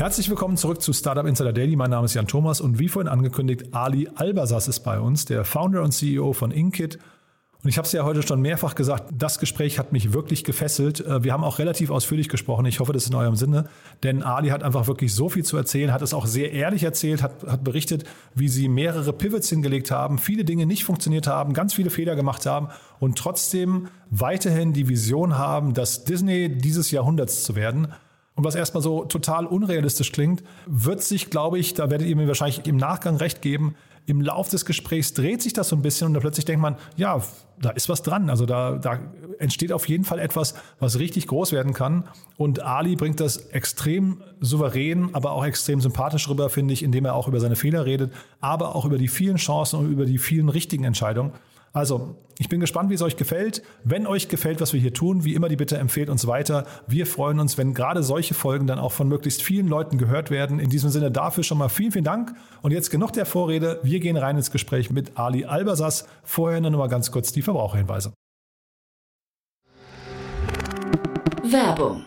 Herzlich willkommen zurück zu Startup Insider Daily. Mein Name ist Jan Thomas und wie vorhin angekündigt, Ali Albasas ist bei uns, der Founder und CEO von Inkit. Und ich habe es ja heute schon mehrfach gesagt, das Gespräch hat mich wirklich gefesselt. Äh, wir haben auch relativ ausführlich gesprochen. Ich hoffe, das ist in eurem Sinne. Denn Ali hat einfach wirklich so viel zu erzählen, hat es auch sehr ehrlich erzählt, hat, hat berichtet, wie sie mehrere Pivots hingelegt haben, viele Dinge nicht funktioniert haben, ganz viele Fehler gemacht haben und trotzdem weiterhin die Vision haben, das Disney dieses Jahrhunderts zu werden. Und was erstmal so total unrealistisch klingt, wird sich, glaube ich, da werdet ihr mir wahrscheinlich im Nachgang recht geben, im Lauf des Gesprächs dreht sich das so ein bisschen und da plötzlich denkt man, ja, da ist was dran. Also da, da entsteht auf jeden Fall etwas, was richtig groß werden kann. Und Ali bringt das extrem souverän, aber auch extrem sympathisch rüber, finde ich, indem er auch über seine Fehler redet, aber auch über die vielen Chancen und über die vielen richtigen Entscheidungen. Also, ich bin gespannt, wie es euch gefällt. Wenn euch gefällt, was wir hier tun, wie immer die Bitte empfehlt uns weiter. Wir freuen uns, wenn gerade solche Folgen dann auch von möglichst vielen Leuten gehört werden. In diesem Sinne dafür schon mal vielen, vielen Dank. Und jetzt genug der Vorrede. Wir gehen rein ins Gespräch mit Ali Albasas. Vorher nur mal ganz kurz die Verbraucherhinweise. Werbung.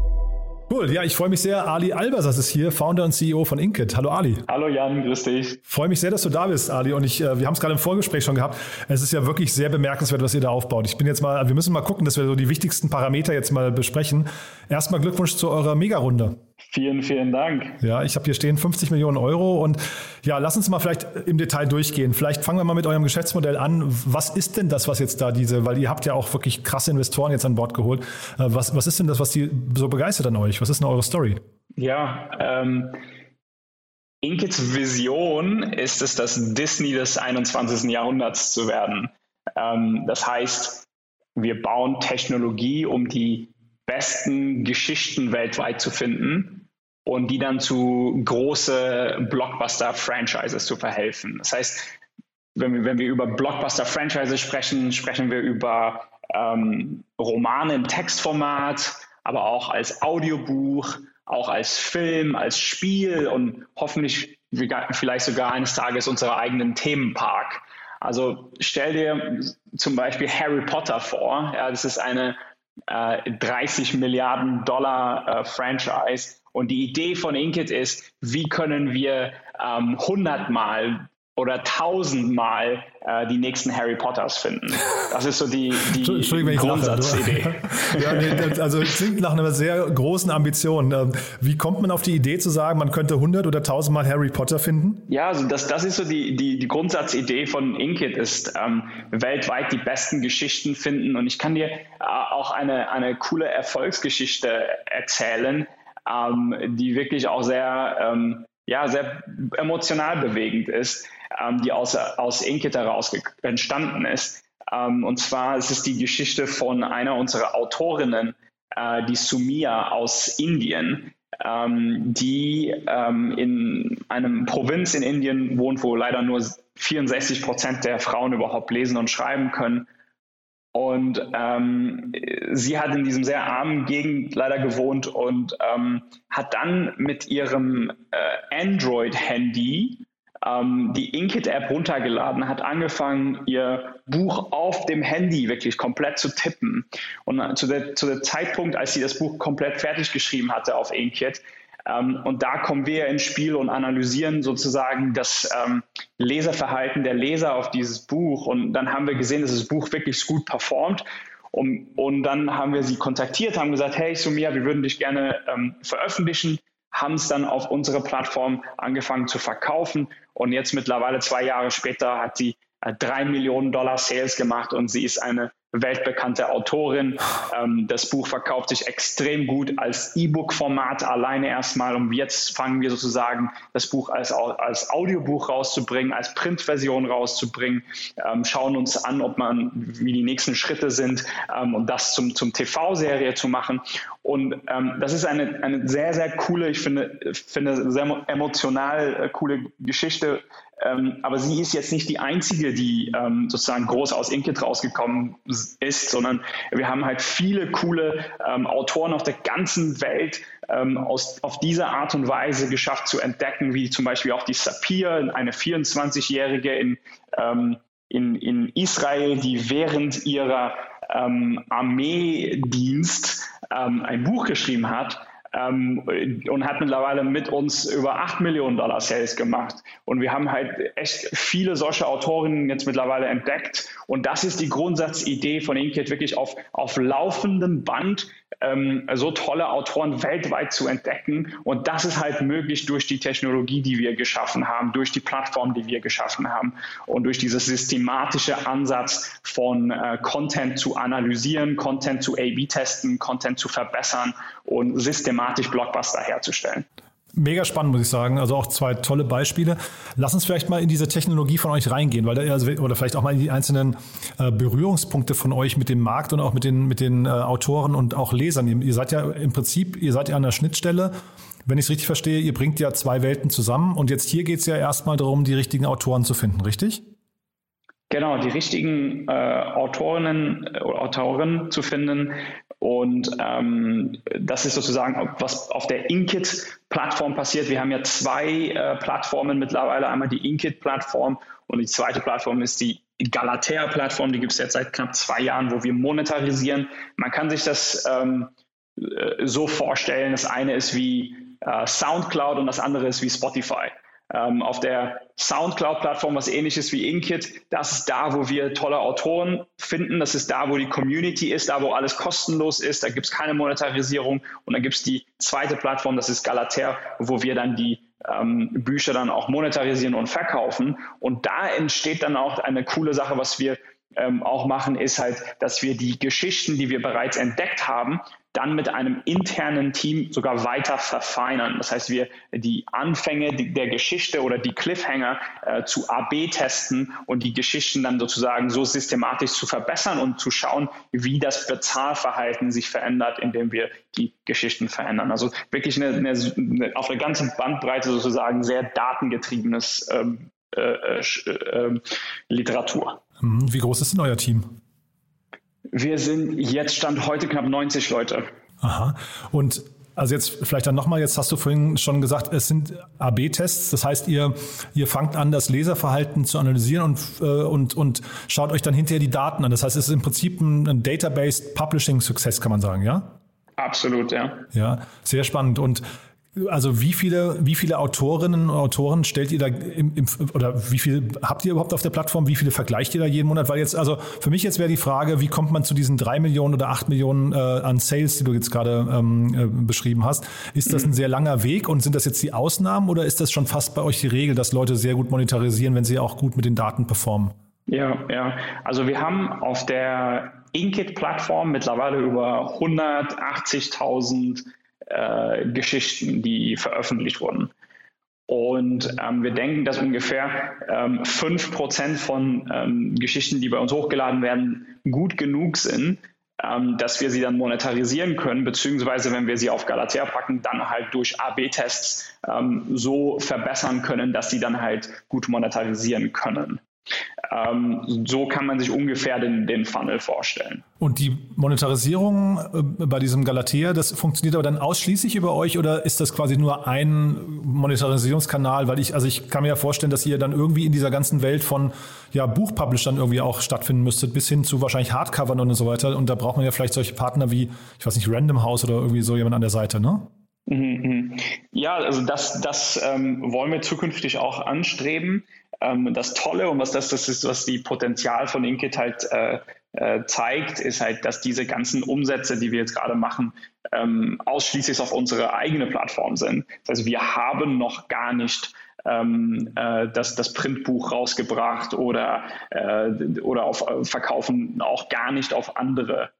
Cool, ja, ich freue mich sehr. Ali Albasas ist hier, Founder und CEO von Inkit. Hallo Ali. Hallo Jan, grüß dich. Freue mich sehr, dass du da bist, Ali. Und ich, äh, wir haben es gerade im Vorgespräch schon gehabt. Es ist ja wirklich sehr bemerkenswert, was ihr da aufbaut. Ich bin jetzt mal, wir müssen mal gucken, dass wir so die wichtigsten Parameter jetzt mal besprechen. Erstmal Glückwunsch zu eurer Mega-Runde. Vielen, vielen Dank. Ja, ich habe hier stehen 50 Millionen Euro und ja, lass uns mal vielleicht im Detail durchgehen. Vielleicht fangen wir mal mit eurem Geschäftsmodell an. Was ist denn das, was jetzt da diese, weil ihr habt ja auch wirklich krasse Investoren jetzt an Bord geholt. Äh, was, was ist denn das, was die so begeistert an euch? Was ist denn eure Story? Ja, ähm, Inkits Vision ist es, das Disney des 21. Jahrhunderts zu werden. Ähm, das heißt, wir bauen Technologie, um die besten Geschichten weltweit zu finden und die dann zu große Blockbuster-Franchises zu verhelfen. Das heißt, wenn wir, wenn wir über Blockbuster-Franchises sprechen, sprechen wir über ähm, Romane im Textformat, aber auch als Audiobuch, auch als Film, als Spiel und hoffentlich vielleicht sogar eines Tages unseren eigenen Themenpark. Also stell dir zum Beispiel Harry Potter vor. Ja, das ist eine äh, 30 Milliarden Dollar äh, Franchise. Und die Idee von Inkit ist, wie können wir ähm, 100 Mal oder tausendmal äh, die nächsten Harry Potters finden. Das ist so die, die Grundsatzidee. ja, nee, also klingt nach einer sehr großen Ambition. Ähm, wie kommt man auf die Idee zu sagen, man könnte 100 oder 1000 Mal Harry Potter finden? Ja, also das, das ist so die, die, die Grundsatzidee von Inkit, ist ähm, weltweit die besten Geschichten finden. Und ich kann dir äh, auch eine, eine coole Erfolgsgeschichte erzählen, ähm, die wirklich auch sehr, ähm, ja, sehr emotional bewegend ist ähm, die aus, aus Inkit heraus entstanden ist. Ähm, und zwar ist es die Geschichte von einer unserer Autorinnen, äh, die Sumia aus Indien, ähm, die ähm, in einem Provinz in Indien wohnt, wo leider nur 64 Prozent der Frauen überhaupt lesen und schreiben können. Und ähm, sie hat in diesem sehr armen Gegend leider gewohnt und ähm, hat dann mit ihrem äh, Android-Handy ähm, die Inkit-App runtergeladen, hat angefangen, ihr Buch auf dem Handy wirklich komplett zu tippen. Und zu der, zu der Zeitpunkt, als sie das Buch komplett fertig geschrieben hatte auf Inkit, und da kommen wir ins Spiel und analysieren sozusagen das ähm, Leserverhalten der Leser auf dieses Buch. Und dann haben wir gesehen, dass das Buch wirklich gut performt. Und, und dann haben wir sie kontaktiert, haben gesagt, hey Sumia, wir würden dich gerne ähm, veröffentlichen, haben es dann auf unsere Plattform angefangen zu verkaufen. Und jetzt mittlerweile zwei Jahre später hat sie äh, drei Millionen Dollar Sales gemacht und sie ist eine weltbekannte Autorin. Ähm, das Buch verkauft sich extrem gut als E-Book-Format alleine erstmal und jetzt fangen wir sozusagen das Buch als, als Audiobuch rauszubringen, als Printversion rauszubringen, ähm, schauen uns an, ob man, wie die nächsten Schritte sind ähm, und das zum, zum TV-Serie zu machen. Und ähm, das ist eine, eine sehr, sehr coole, ich finde, finde sehr emotional äh, coole Geschichte, ähm, aber sie ist jetzt nicht die einzige, die ähm, sozusagen groß aus Inkit rausgekommen ist, sondern wir haben halt viele coole ähm, Autoren auf der ganzen Welt ähm, aus, auf diese Art und Weise geschafft zu entdecken, wie zum Beispiel auch die Sapir, eine 24-Jährige in, ähm, in, in Israel, die während ihrer ähm, ein Buch geschrieben hat, ähm, und hat mittlerweile mit uns über 8 Millionen Dollar Sales gemacht. Und wir haben halt echt viele solche Autorinnen jetzt mittlerweile entdeckt. Und das ist die Grundsatzidee von Inkit, wirklich auf, auf laufendem Band ähm, so tolle Autoren weltweit zu entdecken. Und das ist halt möglich durch die Technologie, die wir geschaffen haben, durch die Plattform, die wir geschaffen haben und durch dieses systematische Ansatz von äh, Content zu analysieren, Content zu A-B testen, Content zu verbessern und systematisch Blockbuster herzustellen. Mega spannend, muss ich sagen. Also auch zwei tolle Beispiele. Lass uns vielleicht mal in diese Technologie von euch reingehen, weil da, oder vielleicht auch mal in die einzelnen äh, Berührungspunkte von euch mit dem Markt und auch mit den, mit den äh, Autoren und auch Lesern. Ihr, ihr, seid ja im Prinzip, ihr seid ja an der Schnittstelle. Wenn ich es richtig verstehe, ihr bringt ja zwei Welten zusammen und jetzt hier geht es ja erstmal darum, die richtigen Autoren zu finden, richtig? Genau, die richtigen äh, Autorinnen oder äh, Autoren zu finden, und ähm, das ist sozusagen, was auf der Inkit-Plattform passiert. Wir haben ja zwei äh, Plattformen mittlerweile. Einmal die Inkit-Plattform und die zweite Plattform ist die Galatea-Plattform. Die gibt es jetzt seit knapp zwei Jahren, wo wir monetarisieren. Man kann sich das ähm, äh, so vorstellen. Das eine ist wie äh, SoundCloud und das andere ist wie Spotify ähm, auf der Soundcloud-Plattform was ähnliches wie Inkit. Das ist da, wo wir tolle Autoren finden. Das ist da, wo die Community ist, da, wo alles kostenlos ist. Da gibt es keine Monetarisierung. Und dann gibt es die zweite Plattform, das ist Galater, wo wir dann die ähm, Bücher dann auch monetarisieren und verkaufen. Und da entsteht dann auch eine coole Sache, was wir ähm, auch machen, ist halt, dass wir die Geschichten, die wir bereits entdeckt haben, dann mit einem internen Team sogar weiter verfeinern. Das heißt, wir die Anfänge der Geschichte oder die Cliffhanger äh, zu AB testen und die Geschichten dann sozusagen so systematisch zu verbessern und zu schauen, wie das Bezahlverhalten sich verändert, indem wir die Geschichten verändern. Also wirklich eine, eine, auf der ganzen Bandbreite sozusagen sehr datengetriebenes ähm, äh, äh, äh, Literatur. Hm, wie groß ist denn euer Team? Wir sind jetzt Stand heute knapp 90 Leute. Aha. Und also jetzt vielleicht dann nochmal, jetzt hast du vorhin schon gesagt, es sind AB-Tests. Das heißt, ihr, ihr fangt an, das Leserverhalten zu analysieren und, äh, und, und schaut euch dann hinterher die Daten an. Das heißt, es ist im Prinzip ein, ein Database Publishing Success, kann man sagen, ja? Absolut, ja. Ja, sehr spannend. Und also wie viele, wie viele Autorinnen und Autoren stellt ihr da im, im, oder wie viel habt ihr überhaupt auf der Plattform? Wie viele vergleicht ihr da jeden Monat? Weil jetzt, also für mich jetzt wäre die Frage, wie kommt man zu diesen drei Millionen oder acht Millionen äh, an Sales, die du jetzt gerade ähm, äh, beschrieben hast? Ist das ein sehr langer Weg und sind das jetzt die Ausnahmen oder ist das schon fast bei euch die Regel, dass Leute sehr gut monetarisieren, wenn sie auch gut mit den Daten performen? Ja, ja. Also wir haben auf der Inkit-Plattform mittlerweile über 180.000 äh, Geschichten, die veröffentlicht wurden. Und ähm, wir denken, dass ungefähr ähm, 5% von ähm, Geschichten, die bei uns hochgeladen werden, gut genug sind, ähm, dass wir sie dann monetarisieren können, beziehungsweise wenn wir sie auf Galatea packen, dann halt durch AB-Tests ähm, so verbessern können, dass sie dann halt gut monetarisieren können. Ähm, so kann man sich ungefähr den, den Funnel vorstellen. Und die Monetarisierung äh, bei diesem Galatea, das funktioniert aber dann ausschließlich über euch oder ist das quasi nur ein Monetarisierungskanal? Weil ich, also ich kann mir ja vorstellen, dass ihr dann irgendwie in dieser ganzen Welt von ja, Buchpublishern irgendwie auch stattfinden müsstet, bis hin zu wahrscheinlich Hardcovern und so weiter. Und da braucht man ja vielleicht solche Partner wie, ich weiß nicht, Random House oder irgendwie so jemand an der Seite, ne? Mhm, mhm. Ja, also das, das ähm, wollen wir zukünftig auch anstreben. Ähm, das Tolle und was das, das ist, was die Potenzial von Inkit halt äh, äh, zeigt, ist halt, dass diese ganzen Umsätze, die wir jetzt gerade machen, ähm, ausschließlich auf unsere eigene Plattform sind. Also wir haben noch gar nicht ähm, äh, das, das Printbuch rausgebracht oder, äh, oder auf, äh, verkaufen auch gar nicht auf andere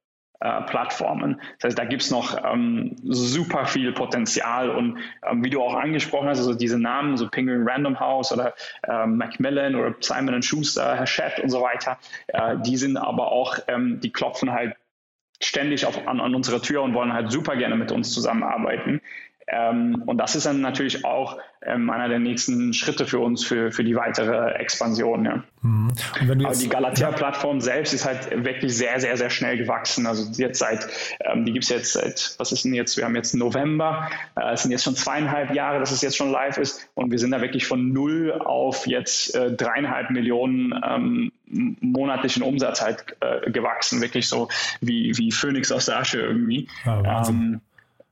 Plattformen. Das heißt, da gibt es noch ähm, super viel Potenzial und ähm, wie du auch angesprochen hast, also diese Namen, so Penguin Random House oder äh, Macmillan oder Simon Schuster, Hachette und so weiter, äh, die sind aber auch, ähm, die klopfen halt ständig auf, an, an unsere Tür und wollen halt super gerne mit uns zusammenarbeiten. Ähm, und das ist dann natürlich auch ähm, einer der nächsten Schritte für uns für, für die weitere Expansion. Ja. Mhm. Aber die Galatea-Plattform ja. selbst ist halt wirklich sehr, sehr, sehr schnell gewachsen. Also jetzt seit, ähm, die gibt es jetzt seit, was ist denn jetzt, wir haben jetzt November, äh, es sind jetzt schon zweieinhalb Jahre, dass es jetzt schon live ist und wir sind da wirklich von null auf jetzt äh, dreieinhalb Millionen ähm, monatlichen Umsatz halt äh, gewachsen, wirklich so wie, wie Phoenix aus der Asche irgendwie. Ja,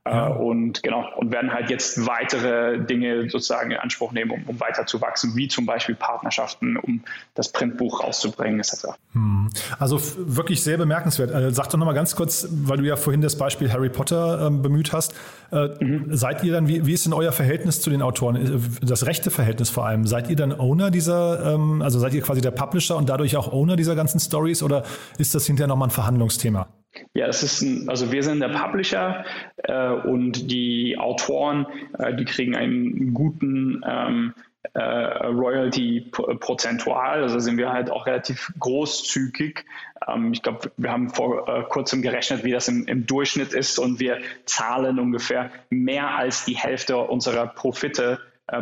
ja. Äh, und genau, und werden halt jetzt weitere Dinge sozusagen in Anspruch nehmen, um, um weiter zu wachsen, wie zum Beispiel Partnerschaften, um das Printbuch rauszubringen, etc. Hm. Also wirklich sehr bemerkenswert. Äh, sag doch nochmal ganz kurz, weil du ja vorhin das Beispiel Harry Potter ähm, bemüht hast. Äh, mhm. Seid ihr dann, wie, wie ist denn euer Verhältnis zu den Autoren? Äh, das rechte Verhältnis vor allem. Seid ihr dann Owner dieser, ähm, also seid ihr quasi der Publisher und dadurch auch Owner dieser ganzen Stories oder ist das hinterher nochmal ein Verhandlungsthema? Ja, das ist ein, also wir sind der Publisher äh, und die Autoren, äh, die kriegen einen guten ähm, äh, Royalty prozentual. Also sind wir halt auch relativ großzügig. Ähm, ich glaube, wir haben vor äh, kurzem gerechnet, wie das im, im Durchschnitt ist und wir zahlen ungefähr mehr als die Hälfte unserer Profite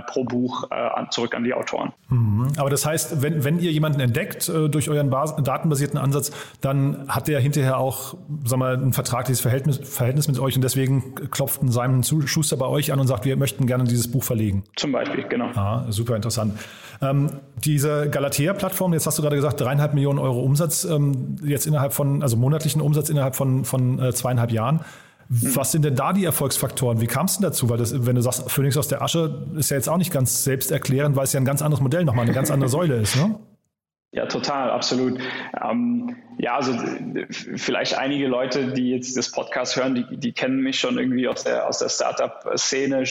pro Buch äh, zurück an die Autoren. Mhm. Aber das heißt, wenn, wenn ihr jemanden entdeckt äh, durch euren Bas datenbasierten Ansatz, dann hat der hinterher auch sag mal, ein vertragliches Verhältnis, Verhältnis mit euch und deswegen klopft ein Simon Schuster bei euch an und sagt, wir möchten gerne dieses Buch verlegen. Zum Beispiel, genau. Ah, super interessant. Ähm, diese Galatea-Plattform, jetzt hast du gerade gesagt, dreieinhalb Millionen Euro Umsatz, ähm, jetzt innerhalb von, also monatlichen Umsatz innerhalb von, von äh, zweieinhalb Jahren. Was sind denn da die Erfolgsfaktoren? Wie kam es denn dazu? Weil das, wenn du sagst, Phoenix aus der Asche, ist ja jetzt auch nicht ganz selbsterklärend, weil es ja ein ganz anderes Modell nochmal, eine ganz andere Säule ist, ne? Ja, total, absolut. Ähm, ja, also vielleicht einige Leute, die jetzt das Podcast hören, die, die kennen mich schon irgendwie aus der, aus der Startup-Szene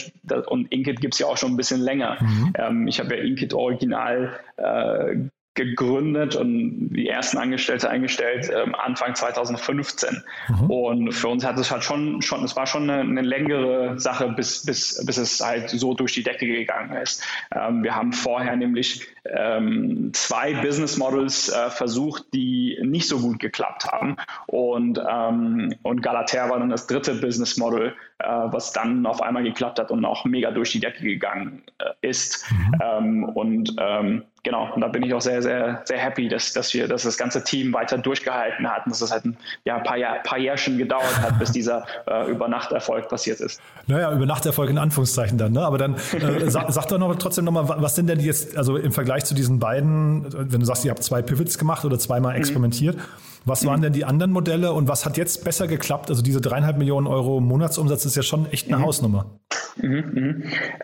und Inkit gibt es ja auch schon ein bisschen länger. Mhm. Ähm, ich habe ja Inkit original äh, gegründet und die ersten Angestellte eingestellt ähm, Anfang 2015. Mhm. Und für uns hat es halt schon, schon es war schon eine, eine, längere Sache, bis, bis, bis es halt so durch die Decke gegangen ist. Ähm, wir haben vorher nämlich ähm, zwei Business Models äh, versucht, die nicht so gut geklappt haben. Und, ähm, und Galater war dann das dritte Business Model, was dann auf einmal geklappt hat und auch mega durch die Decke gegangen äh, ist. Mhm. Ähm, und ähm, genau, und da bin ich auch sehr, sehr, sehr happy, dass, dass wir, dass das ganze Team weiter durchgehalten hat und dass es halt ein ja, paar, Jahr, paar Jährchen gedauert hat, bis dieser äh, Übernachterfolg passiert ist. Naja, Übernachterfolg in Anführungszeichen dann, ne? Aber dann äh, sag, sag doch noch trotzdem nochmal, was sind denn jetzt, also im Vergleich zu diesen beiden, wenn du sagst, ihr habt zwei Pivots gemacht oder zweimal mhm. experimentiert, mhm. Was waren denn die anderen Modelle und was hat jetzt besser geklappt? Also diese dreieinhalb Millionen Euro Monatsumsatz ist ja schon echt eine mhm. Hausnummer. Mhm, mhm.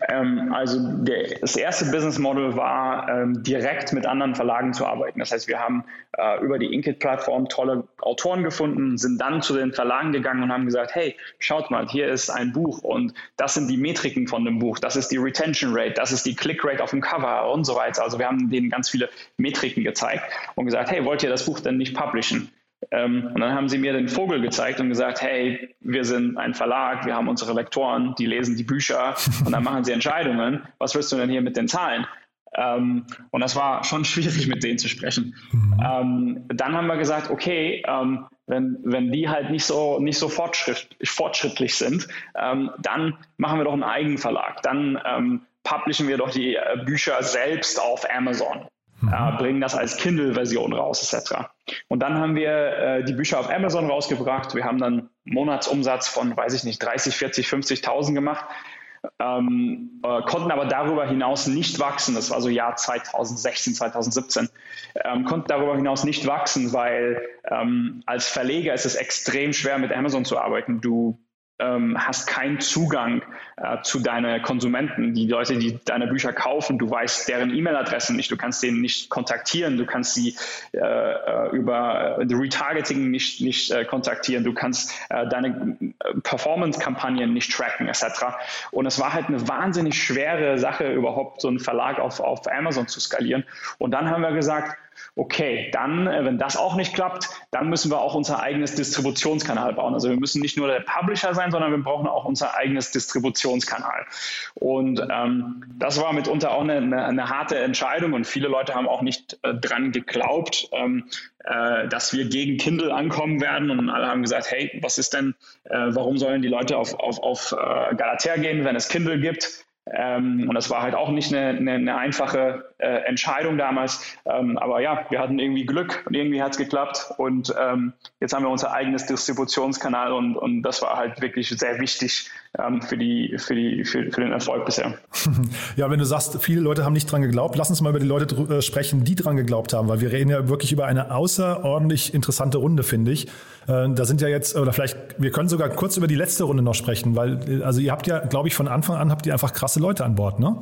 Ähm, also der, das erste Business Model war, ähm, direkt mit anderen Verlagen zu arbeiten. Das heißt, wir haben äh, über die Inkit-Plattform tolle Autoren gefunden, sind dann zu den Verlagen gegangen und haben gesagt, hey, schaut mal, hier ist ein Buch und das sind die Metriken von dem Buch, das ist die Retention Rate, das ist die Click Rate auf dem Cover und so weiter. Also wir haben denen ganz viele Metriken gezeigt und gesagt, hey, wollt ihr das Buch denn nicht publishen? Ähm, und dann haben sie mir den Vogel gezeigt und gesagt, hey, wir sind ein Verlag, wir haben unsere Lektoren, die lesen die Bücher und dann machen sie Entscheidungen. Was willst du denn hier mit den Zahlen? Ähm, und das war schon schwierig, mit denen zu sprechen. Mhm. Ähm, dann haben wir gesagt, okay, ähm, wenn, wenn die halt nicht so, nicht so fortschritt, fortschrittlich sind, ähm, dann machen wir doch einen Eigenverlag. Dann ähm, publishen wir doch die äh, Bücher selbst auf Amazon mhm. äh, bringen das als Kindle-Version raus, etc. Und dann haben wir äh, die Bücher auf Amazon rausgebracht. Wir haben dann Monatsumsatz von, weiß ich nicht, 30, 40, 50.000 gemacht. Ähm, äh, konnten aber darüber hinaus nicht wachsen. Das war so Jahr 2016, 2017. Ähm, konnten darüber hinaus nicht wachsen, weil ähm, als Verleger ist es extrem schwer, mit Amazon zu arbeiten. Du ähm, hast keinen Zugang äh, zu deinen Konsumenten, die Leute, die deine Bücher kaufen, du weißt deren E-Mail-Adressen nicht, du kannst denen nicht kontaktieren, du kannst sie äh, äh über äh, Retargeting nicht, nicht äh, kontaktieren, du kannst äh, deine Performance-Kampagnen nicht tracken, etc. Und es war halt eine wahnsinnig schwere Sache, überhaupt so einen Verlag auf, auf Amazon zu skalieren. Und dann haben wir gesagt, okay, dann, äh, wenn das auch nicht klappt, dann müssen wir auch unser eigenes Distributionskanal bauen. Also wir müssen nicht nur der Publisher sein, sondern wir brauchen auch unser eigenes Distributionskanal. Und ähm, das war mitunter auch eine, eine, eine, harte Entscheidung und viele Leute haben auch nicht äh, dran geglaubt, ähm, äh, dass wir gegen Kindle ankommen werden und alle haben gesagt, hey, was ist denn, äh, warum sollen die Leute auf, auf, auf äh, Galatea gehen, wenn es Kindle gibt? Ähm, und das war halt auch nicht eine, eine, eine einfache äh, Entscheidung damals. Ähm, aber ja, wir hatten irgendwie Glück und irgendwie hat es geklappt. Und ähm, jetzt haben wir unser eigenes Distributionskanal und, und das war halt wirklich sehr wichtig für, die, für, die, für, für den Erfolg bisher. Ja, wenn du sagst, viele Leute haben nicht dran geglaubt, lass uns mal über die Leute äh, sprechen, die dran geglaubt haben, weil wir reden ja wirklich über eine außerordentlich interessante Runde, finde ich. Äh, da sind ja jetzt, oder vielleicht, wir können sogar kurz über die letzte Runde noch sprechen, weil, also ihr habt ja, glaube ich, von Anfang an habt ihr einfach krasse Leute an Bord, ne?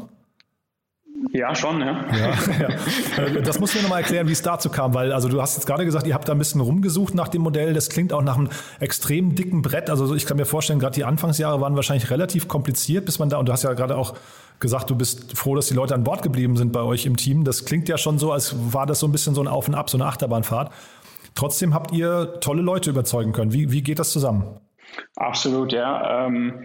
Ja, schon, ja. ja, ja. Äh, das muss mir nochmal erklären, wie es dazu kam, weil also du hast jetzt gerade gesagt, ihr habt da ein bisschen rumgesucht nach dem Modell. Das klingt auch nach einem extrem dicken Brett. Also ich kann mir vorstellen, gerade die Anfangsjahre waren wahrscheinlich relativ kompliziert, bis man da, und du hast ja gerade auch gesagt, du bist froh, dass die Leute an Bord geblieben sind bei euch im Team. Das klingt ja schon so, als war das so ein bisschen so ein Auf und Ab, so eine Achterbahnfahrt. Trotzdem habt ihr tolle Leute überzeugen können. Wie, wie geht das zusammen? Absolut, ja. Ähm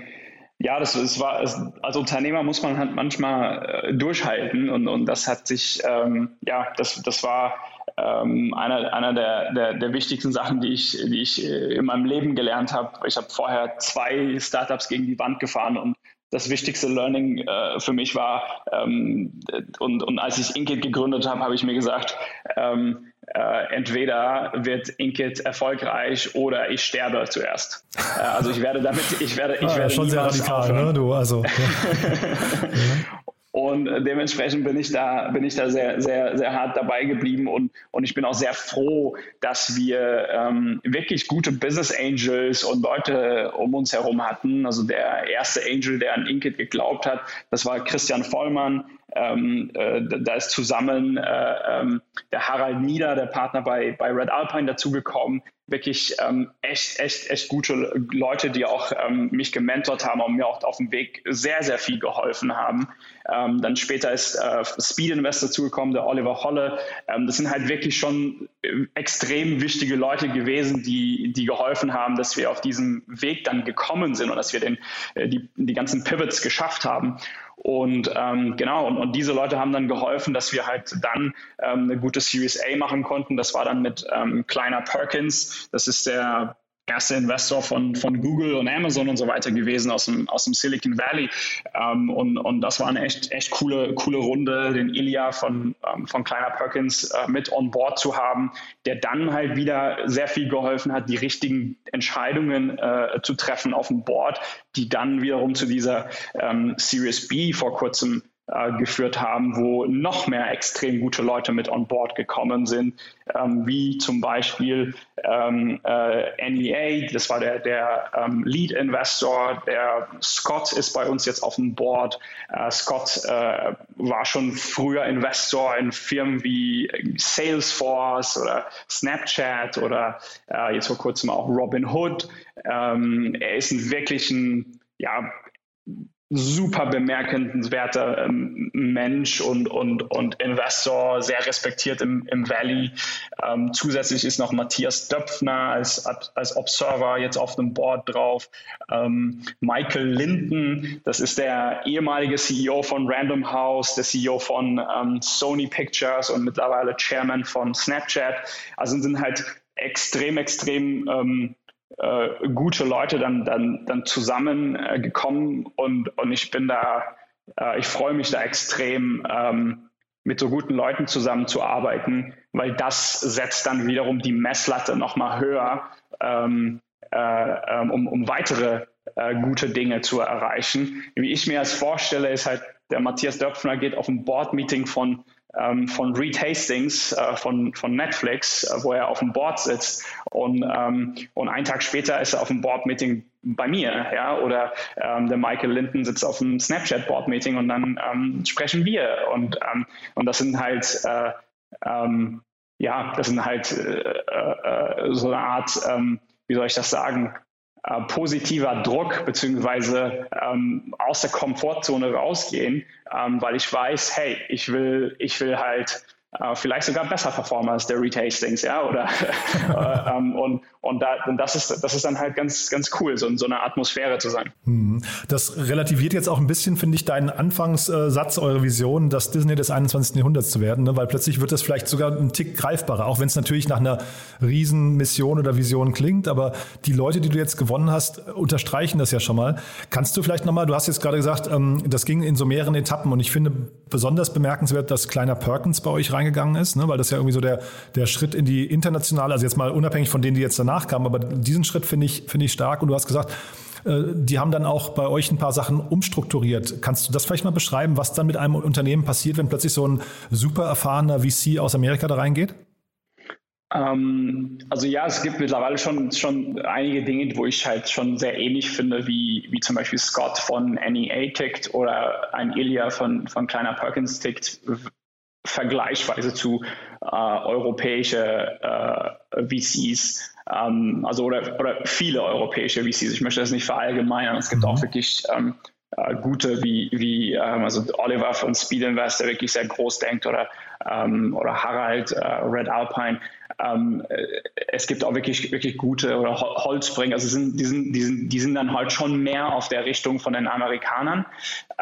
ja, das, das war, als Unternehmer muss man halt manchmal äh, durchhalten und, und das hat sich, ähm, ja, das, das war ähm, einer, einer der, der, der wichtigsten Sachen, die ich, die ich äh, in meinem Leben gelernt habe. Ich habe vorher zwei Startups gegen die Wand gefahren und das wichtigste Learning äh, für mich war, ähm, und, und als ich Inkit gegründet habe, habe ich mir gesagt, ähm, äh, entweder wird Inkit erfolgreich oder ich sterbe zuerst. Äh, also ich werde damit, ich werde, ich ah, werde schon sehr radikal, ne? Du also. Ja. Und dementsprechend bin ich da, bin ich da sehr, sehr, sehr hart dabei geblieben und, und ich bin auch sehr froh, dass wir ähm, wirklich gute Business Angels und Leute um uns herum hatten. Also der erste Angel, der an Inkit geglaubt hat, das war Christian Vollmann. Ähm, äh, da ist zusammen äh, ähm, der Harald Nieder, der Partner bei, bei Red Alpine, dazugekommen. Wirklich ähm, echt, echt, echt gute Leute, die auch ähm, mich gementort haben und mir auch auf dem Weg sehr, sehr viel geholfen haben. Ähm, dann später ist äh, Speed Invest dazugekommen, der Oliver Holle. Ähm, das sind halt wirklich schon extrem wichtige Leute gewesen, die, die geholfen haben, dass wir auf diesem Weg dann gekommen sind und dass wir den, äh, die, die ganzen Pivots geschafft haben. Und ähm, genau, und, und, diese Leute haben dann geholfen, dass wir halt dann ähm, eine gute Series A machen konnten. Das war dann mit ähm, Kleiner Perkins. Das ist der erste Investor von, von Google und Amazon und so weiter gewesen aus dem, aus dem Silicon Valley. Ähm, und, und das war eine echt, echt coole, coole Runde, den Ilya von, ähm, von Kleiner Perkins äh, mit on board zu haben, der dann halt wieder sehr viel geholfen hat, die richtigen Entscheidungen äh, zu treffen auf dem Board, die dann wiederum zu dieser ähm, Series B vor kurzem äh, geführt haben, wo noch mehr extrem gute Leute mit on board gekommen sind, ähm, wie zum Beispiel ähm, äh, NEA, das war der, der ähm, Lead Investor, der Scott ist bei uns jetzt auf dem Board. Äh, Scott äh, war schon früher Investor in Firmen wie Salesforce oder Snapchat oder äh, jetzt vor kurzem auch Robinhood. Ähm, er ist ein wirklich ein ja, super bemerkenswerter ähm, Mensch und, und, und Investor, sehr respektiert im, im Valley. Ähm, zusätzlich ist noch Matthias Döpfner als, als Observer jetzt auf dem Board drauf. Ähm, Michael Linden, das ist der ehemalige CEO von Random House, der CEO von ähm, Sony Pictures und mittlerweile Chairman von Snapchat. Also sind halt extrem, extrem ähm, äh, gute Leute dann, dann, dann zusammengekommen äh, und, und ich bin da, äh, ich freue mich da extrem, ähm, mit so guten Leuten zusammenzuarbeiten, weil das setzt dann wiederum die Messlatte nochmal höher, ähm, äh, ähm, um, um weitere äh, gute Dinge zu erreichen. Wie ich mir das vorstelle, ist halt, der Matthias Döpfner geht auf ein Board-Meeting von ähm, von Reed Hastings äh, von, von Netflix, äh, wo er auf dem Board sitzt und, ähm, und einen Tag später ist er auf dem Board-Meeting bei mir, ja, oder ähm, der Michael Linden sitzt auf einem Snapchat-Board-Meeting und dann ähm, sprechen wir und, ähm, und das sind halt äh, ähm, ja, das sind halt äh, äh, so eine Art, ähm, wie soll ich das sagen, äh, positiver Druck beziehungsweise ähm, aus der Komfortzone rausgehen, ähm, weil ich weiß, hey, ich will, ich will halt äh, vielleicht sogar besser performen als der Reed Hastings, ja, oder äh, ähm, und, und, da, und das ist das ist dann halt ganz ganz cool, so, so eine Atmosphäre zu sein. Hm. Das relativiert jetzt auch ein bisschen, finde ich, deinen Anfangssatz, eure Vision, das Disney des 21. Jahrhunderts zu werden, ne? weil plötzlich wird das vielleicht sogar ein Tick greifbarer, auch wenn es natürlich nach einer Riesenmission oder Vision klingt, aber die Leute, die du jetzt gewonnen hast, unterstreichen das ja schon mal. Kannst du vielleicht nochmal, du hast jetzt gerade gesagt, ähm, das ging in so mehreren Etappen und ich finde besonders bemerkenswert, dass kleiner Perkins bei euch reingegangen ist, ne? weil das ja irgendwie so der, der Schritt in die internationale, also jetzt mal unabhängig von denen, die jetzt danach kamen, aber diesen Schritt finde ich, finde ich stark und du hast gesagt, äh, die haben dann auch bei euch ein paar Sachen umstrukturiert. Kannst du das vielleicht mal beschreiben, was dann mit einem Unternehmen passiert, wenn plötzlich so ein super erfahrener VC aus Amerika da reingeht? Ähm, also ja, es gibt mittlerweile schon, schon einige Dinge, wo ich halt schon sehr ähnlich finde, wie, wie zum Beispiel Scott von NEA tickt oder ein Ilya von, von Kleiner Perkins tickt, vergleichsweise zu äh, europäische äh, VCs. Ähm, also oder, oder viele europäische VCs. Ich möchte das nicht verallgemeinern. Es gibt mhm. auch wirklich ähm, äh, gute wie, wie ähm, also Oliver von Speed Invest, der wirklich sehr groß denkt, oder, ähm, oder Harald, äh, Red Alpine. Ähm, äh, es gibt auch wirklich, wirklich gute oder Holzbring, also sind, die, sind, die, sind, die sind dann halt schon mehr auf der Richtung von den Amerikanern.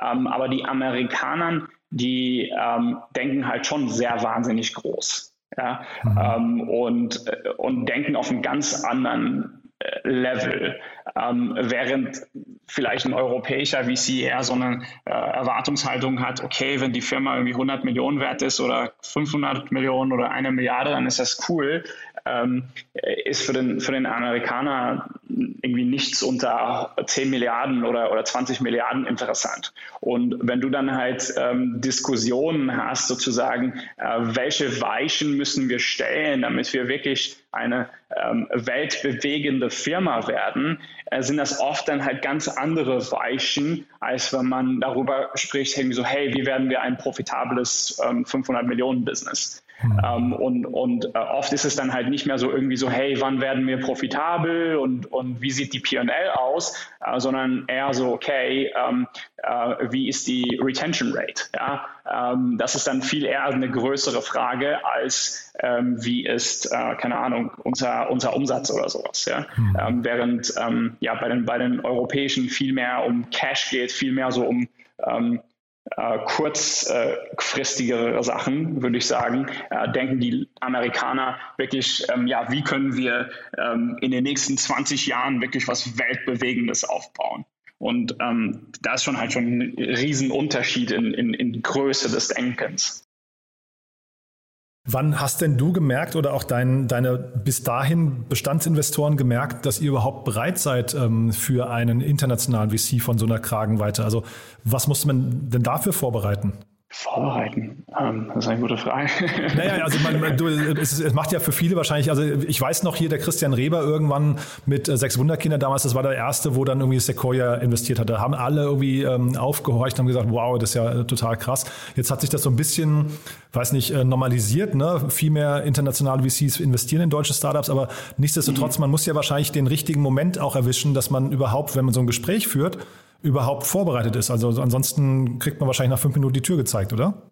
Ähm, aber die Amerikanern, die ähm, denken halt schon sehr wahnsinnig groß. Ja, mhm. ähm, und, äh, und denken auf einem ganz anderen Level, ähm, während vielleicht ein europäischer VC eher so eine äh, Erwartungshaltung hat, okay, wenn die Firma irgendwie 100 Millionen wert ist oder 500 Millionen oder eine Milliarde, dann ist das cool, ähm, ist für den, für den Amerikaner irgendwie nichts unter 10 Milliarden oder, oder 20 Milliarden interessant. Und wenn du dann halt ähm, Diskussionen hast, sozusagen, äh, welche Weichen müssen wir stellen, damit wir wirklich eine ähm, weltbewegende Firma werden, äh, sind das oft dann halt ganz andere Weichen, als wenn man darüber spricht, hey, so, hey, wie werden wir ein profitables ähm, 500 Millionen Business? Mhm. Ähm, und und äh, oft ist es dann halt nicht mehr so irgendwie so, hey, wann werden wir profitabel und, und wie sieht die PL aus, äh, sondern eher so, okay, ähm, äh, wie ist die Retention Rate? Ja? Ähm, das ist dann viel eher eine größere Frage als ähm, wie ist, äh, keine Ahnung, unser, unser Umsatz oder sowas. Ja? Mhm. Während ähm, ja, bei, den, bei den Europäischen viel mehr um Cash geht, viel mehr so um ähm, äh, kurzfristigere Sachen, würde ich sagen, äh, denken die Amerikaner wirklich, ähm, ja, wie können wir ähm, in den nächsten 20 Jahren wirklich was Weltbewegendes aufbauen? Und ähm, da ist schon halt schon ein Riesenunterschied in, in, in Größe des Denkens. Wann hast denn du gemerkt oder auch dein, deine bis dahin Bestandsinvestoren gemerkt, dass ihr überhaupt bereit seid ähm, für einen internationalen VC von so einer Kragenweite? Also was musste man denn dafür vorbereiten? Vorbereiten? Ähm, das ist eine gute Frage. Naja, also man, du, es, es, macht ja für viele wahrscheinlich, also ich weiß noch hier, der Christian Reber irgendwann mit äh, sechs Wunderkinder damals, das war der erste, wo dann irgendwie Sequoia investiert hatte. Haben alle irgendwie ähm, aufgehorcht und haben gesagt, wow, das ist ja äh, total krass. Jetzt hat sich das so ein bisschen, weiß nicht, äh, normalisiert, ne? Viel mehr internationale VCs investieren in deutsche Startups, aber nichtsdestotrotz, mhm. man muss ja wahrscheinlich den richtigen Moment auch erwischen, dass man überhaupt, wenn man so ein Gespräch führt, überhaupt vorbereitet ist. Also ansonsten kriegt man wahrscheinlich nach fünf Minuten die Tür gezeigt, oder?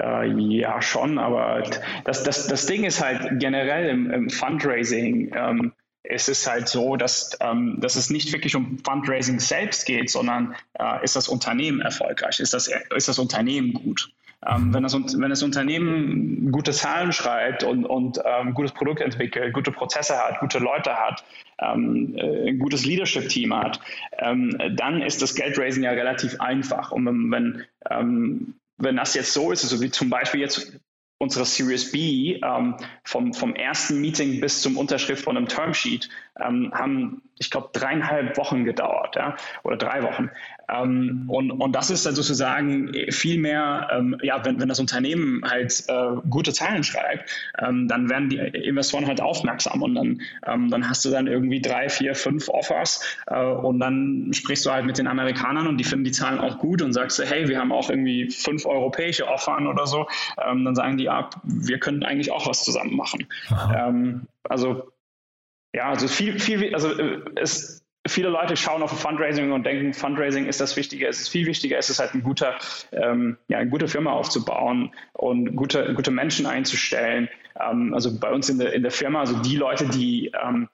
Äh, ja, schon, aber das, das, das Ding ist halt generell im, im Fundraising, ähm, es ist halt so, dass, ähm, dass es nicht wirklich um Fundraising selbst geht, sondern äh, ist das Unternehmen erfolgreich, ist das, ist das Unternehmen gut. Ähm, wenn, das, wenn das Unternehmen gute Zahlen schreibt und, und ähm, gutes Produkt entwickelt, gute Prozesse hat, gute Leute hat, ähm, äh, ein gutes Leadership-Team hat, ähm, dann ist das Geldraising ja relativ einfach. Und wenn, wenn, ähm, wenn das jetzt so ist, also wie zum Beispiel jetzt unsere Series B ähm, vom, vom ersten Meeting bis zum Unterschrift von einem Termsheet ähm, haben, ich glaube, dreieinhalb Wochen gedauert ja, oder drei Wochen. Ähm, und, und das ist dann sozusagen viel mehr, ähm, ja, wenn, wenn das Unternehmen halt äh, gute Zahlen schreibt, ähm, dann werden die Investoren halt aufmerksam und dann, ähm, dann hast du dann irgendwie drei, vier, fünf Offers äh, und dann sprichst du halt mit den Amerikanern und die finden die Zahlen auch gut und sagst hey, wir haben auch irgendwie fünf europäische Offern oder so, ähm, dann sagen die, ab, wir könnten eigentlich auch was zusammen machen. Ähm, also ja, also viel, viel, also äh, es, viele Leute schauen auf Fundraising und denken, Fundraising ist das Wichtige. Es ist viel wichtiger, es ist halt ein guter, ähm, ja, eine gute Firma aufzubauen und gute, gute Menschen einzustellen. Ähm, also bei uns in der, in der Firma, also die Leute, die ähm, äh,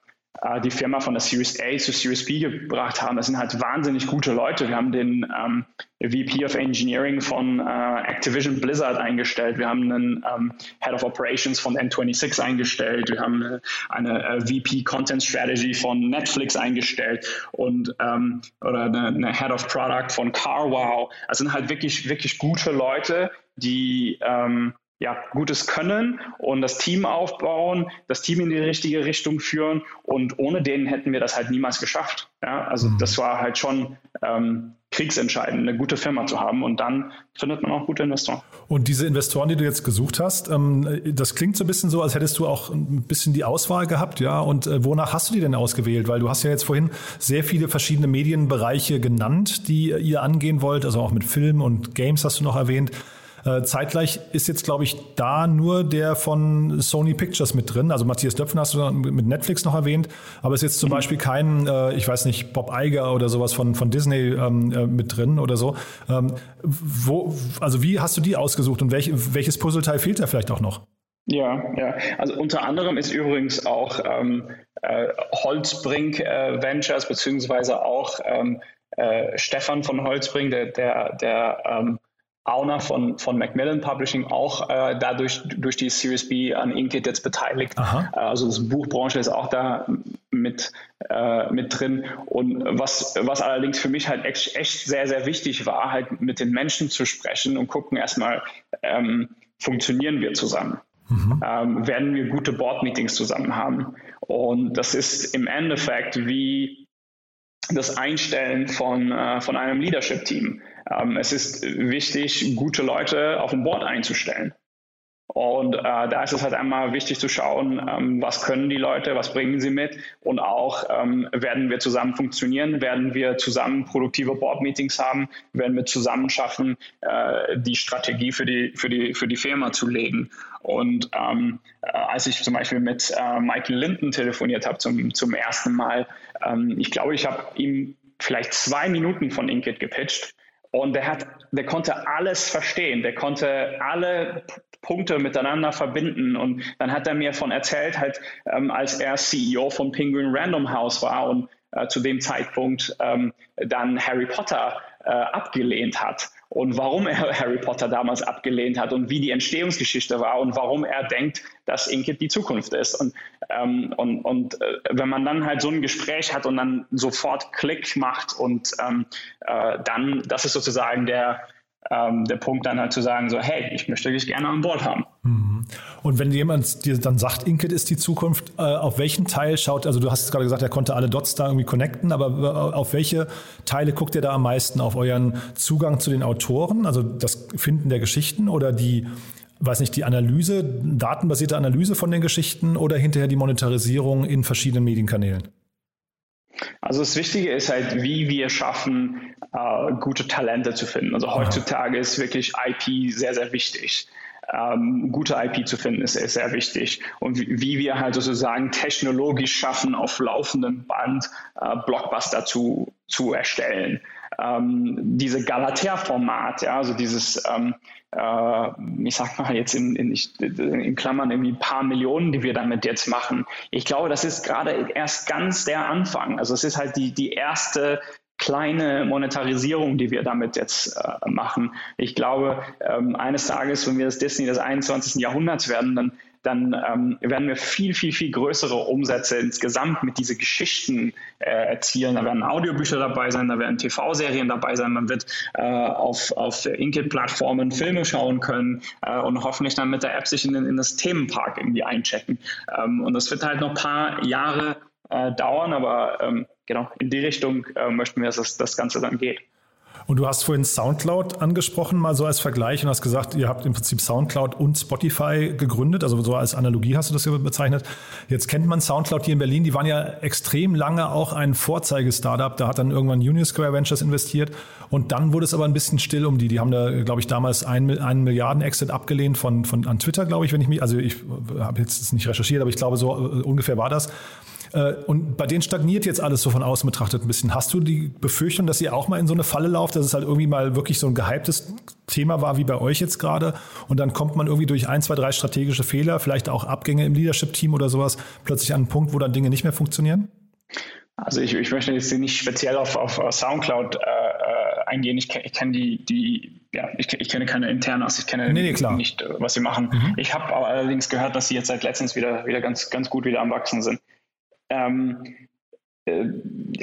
die Firma von der Series A zu Series B gebracht haben. Das sind halt wahnsinnig gute Leute. Wir haben den ähm, VP of Engineering von äh, Activision Blizzard eingestellt. Wir haben einen ähm, Head of Operations von N26 eingestellt. Wir haben eine, eine äh, VP Content Strategy von Netflix eingestellt und ähm, oder eine, eine, Head of Product von CarWow. Das sind halt wirklich, wirklich gute Leute, die ähm, ja, Gutes können und das Team aufbauen, das Team in die richtige Richtung führen und ohne denen hätten wir das halt niemals geschafft. Ja, also mhm. das war halt schon ähm, kriegsentscheidend, eine gute Firma zu haben und dann findet man auch gute Investoren. Und diese Investoren, die du jetzt gesucht hast, ähm, das klingt so ein bisschen so, als hättest du auch ein bisschen die Auswahl gehabt, ja. Und äh, wonach hast du die denn ausgewählt? Weil du hast ja jetzt vorhin sehr viele verschiedene Medienbereiche genannt, die ihr angehen wollt, also auch mit Film und Games hast du noch erwähnt. Äh, zeitgleich ist jetzt, glaube ich, da nur der von Sony Pictures mit drin. Also Matthias Döpfen hast du mit Netflix noch erwähnt, aber ist jetzt zum mhm. Beispiel kein, äh, ich weiß nicht, Bob Iger oder sowas von, von Disney ähm, äh, mit drin oder so. Ähm, wo, also wie hast du die ausgesucht und welch, welches Puzzleteil fehlt da vielleicht auch noch? Ja, ja. Also unter anderem ist übrigens auch ähm, äh, Holzbrink äh, Ventures beziehungsweise auch ähm, äh, Stefan von Holzbrink, der, der, der ähm, Owner von, von Macmillan Publishing auch äh, dadurch durch die Series B an Inkit jetzt beteiligt. Aha. Äh, also das Buchbranche ist auch da mit, äh, mit drin. Und was, was allerdings für mich halt echt, echt sehr, sehr wichtig war, halt mit den Menschen zu sprechen und gucken erstmal, ähm, funktionieren wir zusammen. Mhm. Ähm, werden wir gute Board-Meetings zusammen haben. Und das ist im Endeffekt wie das Einstellen von, äh, von einem Leadership-Team. Ähm, es ist wichtig, gute Leute auf dem Board einzustellen. Und äh, da ist es halt einmal wichtig zu schauen, ähm, was können die Leute, was bringen sie mit und auch ähm, werden wir zusammen funktionieren, werden wir zusammen produktive Board-Meetings haben, werden wir zusammen schaffen, äh, die Strategie für die, für, die, für die Firma zu legen. Und ähm, äh, als ich zum Beispiel mit äh, Michael Linden telefoniert habe zum, zum ersten Mal, ähm, ich glaube, ich habe ihm vielleicht zwei Minuten von Inkit gepitcht und der hat, der konnte alles verstehen, der konnte alle Punkte miteinander verbinden. Und dann hat er mir von erzählt, halt, ähm, als er CEO von Penguin Random House war und äh, zu dem Zeitpunkt ähm, dann Harry Potter äh, abgelehnt hat und warum er Harry Potter damals abgelehnt hat und wie die Entstehungsgeschichte war und warum er denkt, dass Inkit die Zukunft ist. Und, ähm, und, und äh, wenn man dann halt so ein Gespräch hat und dann sofort Klick macht und ähm, äh, dann, das ist sozusagen der, ähm, der Punkt dann halt zu sagen, so, hey, ich möchte dich gerne an Bord haben. Mhm. Und wenn jemand dir dann sagt, Inkit ist die Zukunft, äh, auf welchen Teil schaut, also du hast gerade gesagt, er konnte alle Dots da irgendwie connecten, aber äh, auf welche Teile guckt ihr da am meisten? Auf euren Zugang zu den Autoren, also das Finden der Geschichten oder die, weiß nicht, die Analyse, datenbasierte Analyse von den Geschichten oder hinterher die Monetarisierung in verschiedenen Medienkanälen? Also das Wichtige ist halt, wie wir schaffen, äh, gute Talente zu finden. Also heutzutage ist wirklich IP sehr, sehr wichtig ähm, gute IP zu finden, ist, ist sehr wichtig. Und wie, wie, wir halt sozusagen technologisch schaffen, auf laufendem Band äh, Blockbuster zu, zu erstellen. Ähm, diese Galatea-Format, ja, also dieses, ähm, äh, ich sag mal jetzt in, in, in, Klammern irgendwie ein paar Millionen, die wir damit jetzt machen. Ich glaube, das ist gerade erst ganz der Anfang. Also es ist halt die, die erste kleine Monetarisierung, die wir damit jetzt äh, machen. Ich glaube, ähm, eines Tages, wenn wir das Disney des 21. Jahrhunderts werden, dann dann ähm, werden wir viel, viel, viel größere Umsätze insgesamt mit diesen Geschichten äh, erzielen. Da werden Audiobücher dabei sein, da werden TV-Serien dabei sein, man wird äh, auf, auf Inkit-Plattformen Filme schauen können äh, und hoffentlich dann mit der App sich in, in das Themenpark irgendwie einchecken. Ähm, und das wird halt noch ein paar Jahre äh, dauern, aber ähm, genau in die Richtung äh, möchten wir, dass das, das Ganze dann geht. Und du hast vorhin Soundcloud angesprochen, mal so als Vergleich und hast gesagt, ihr habt im Prinzip Soundcloud und Spotify gegründet, also so als Analogie hast du das bezeichnet. Jetzt kennt man Soundcloud hier in Berlin, die waren ja extrem lange auch ein Vorzeige-Startup, da hat dann irgendwann Union Square Ventures investiert und dann wurde es aber ein bisschen still um die. Die haben da, glaube ich, damals einen, einen Milliarden-Exit abgelehnt von, von an Twitter, glaube ich, wenn ich mich, also ich habe jetzt nicht recherchiert, aber ich glaube, so äh, ungefähr war das. Äh, und bei denen stagniert jetzt alles so von außen betrachtet ein bisschen. Hast du die Befürchtung, dass ihr auch mal in so eine Falle lauft, dass es halt irgendwie mal wirklich so ein gehyptes Thema war wie bei euch jetzt gerade und dann kommt man irgendwie durch ein, zwei, drei strategische Fehler, vielleicht auch Abgänge im Leadership-Team oder sowas, plötzlich an einen Punkt, wo dann Dinge nicht mehr funktionieren? Also ich, ich möchte jetzt nicht speziell auf, auf Soundcloud äh, äh eingehen. Ich, ich kenne die, die ja, ich, ich, kenne keine Internas, ich kenne nee, nee, nicht, was sie machen. Mhm. Ich habe allerdings gehört, dass sie jetzt seit letztens wieder, wieder ganz, ganz gut wieder am Wachsen sind. Ähm, äh,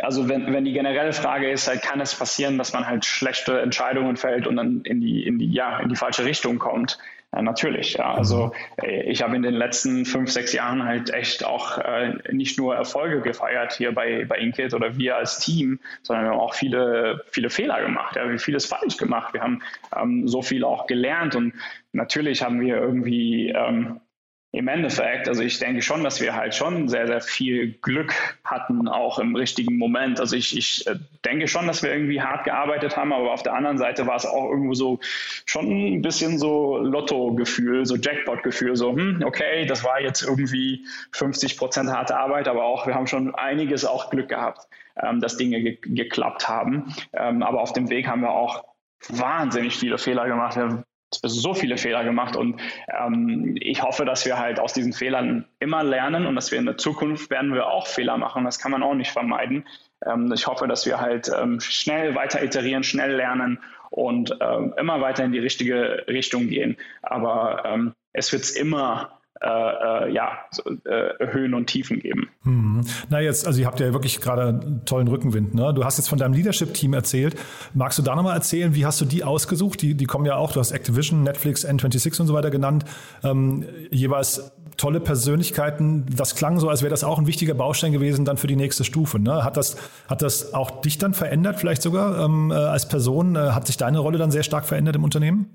also wenn, wenn die generelle Frage ist, halt, kann es passieren, dass man halt schlechte Entscheidungen fällt und dann in die, in die, ja, in die falsche Richtung kommt? Ja, natürlich. Ja. Also äh, ich habe in den letzten fünf, sechs Jahren halt echt auch äh, nicht nur Erfolge gefeiert hier bei, bei Inkit oder wir als Team, sondern wir haben auch viele, viele Fehler gemacht. Ja. Wir haben vieles falsch gemacht. Wir haben ähm, so viel auch gelernt und natürlich haben wir irgendwie ähm, im Endeffekt, also ich denke schon, dass wir halt schon sehr, sehr viel Glück hatten, auch im richtigen Moment. Also ich, ich äh, denke schon, dass wir irgendwie hart gearbeitet haben, aber auf der anderen Seite war es auch irgendwo so schon ein bisschen so Lotto-Gefühl, so Jackpot-Gefühl, so, hm, okay, das war jetzt irgendwie 50 Prozent harte Arbeit, aber auch, wir haben schon einiges auch Glück gehabt, ähm, dass Dinge ge geklappt haben. Ähm, aber auf dem Weg haben wir auch wahnsinnig viele Fehler gemacht. Wir so viele Fehler gemacht und ähm, ich hoffe, dass wir halt aus diesen Fehlern immer lernen und dass wir in der Zukunft werden wir auch Fehler machen. Das kann man auch nicht vermeiden. Ähm, ich hoffe, dass wir halt ähm, schnell weiter iterieren, schnell lernen und ähm, immer weiter in die richtige Richtung gehen. Aber ähm, es wird immer äh, äh, ja, äh, Höhen und Tiefen geben. Mhm. Na jetzt, also ihr habt ja wirklich gerade einen tollen Rückenwind. Ne? Du hast jetzt von deinem Leadership-Team erzählt. Magst du da nochmal erzählen, wie hast du die ausgesucht? Die, die kommen ja auch, du hast Activision, Netflix, N26 und so weiter genannt. Ähm, jeweils tolle Persönlichkeiten. Das klang so, als wäre das auch ein wichtiger Baustein gewesen dann für die nächste Stufe. Ne? Hat, das, hat das auch dich dann verändert, vielleicht sogar ähm, äh, als Person? Äh, hat sich deine Rolle dann sehr stark verändert im Unternehmen?